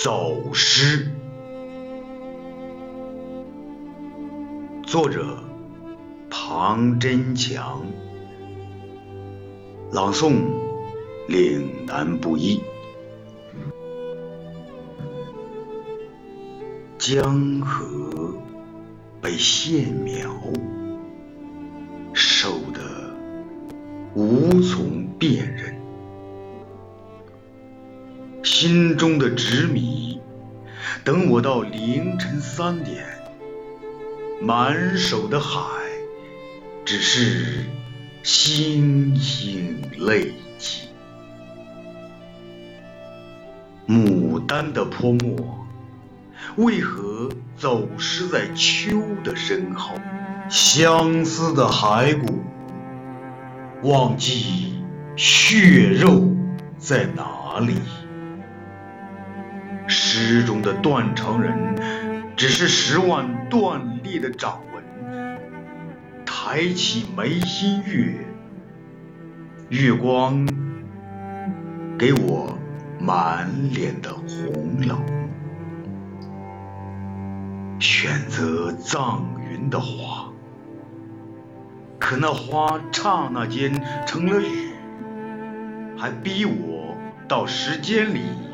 走失。作者：庞真强。朗诵：岭南布衣。江河被线描，瘦得无从辨认。心中的执迷，等我到凌晨三点，满手的海只是星星泪迹。牡丹的泼墨，为何走失在秋的身后？相思的骸骨，忘记血肉在哪里？诗中的断肠人，只是十万断裂的掌纹。抬起眉心月，月光给我满脸的红冷。选择藏云的花，可那花刹那间成了雨，还逼我到时间里。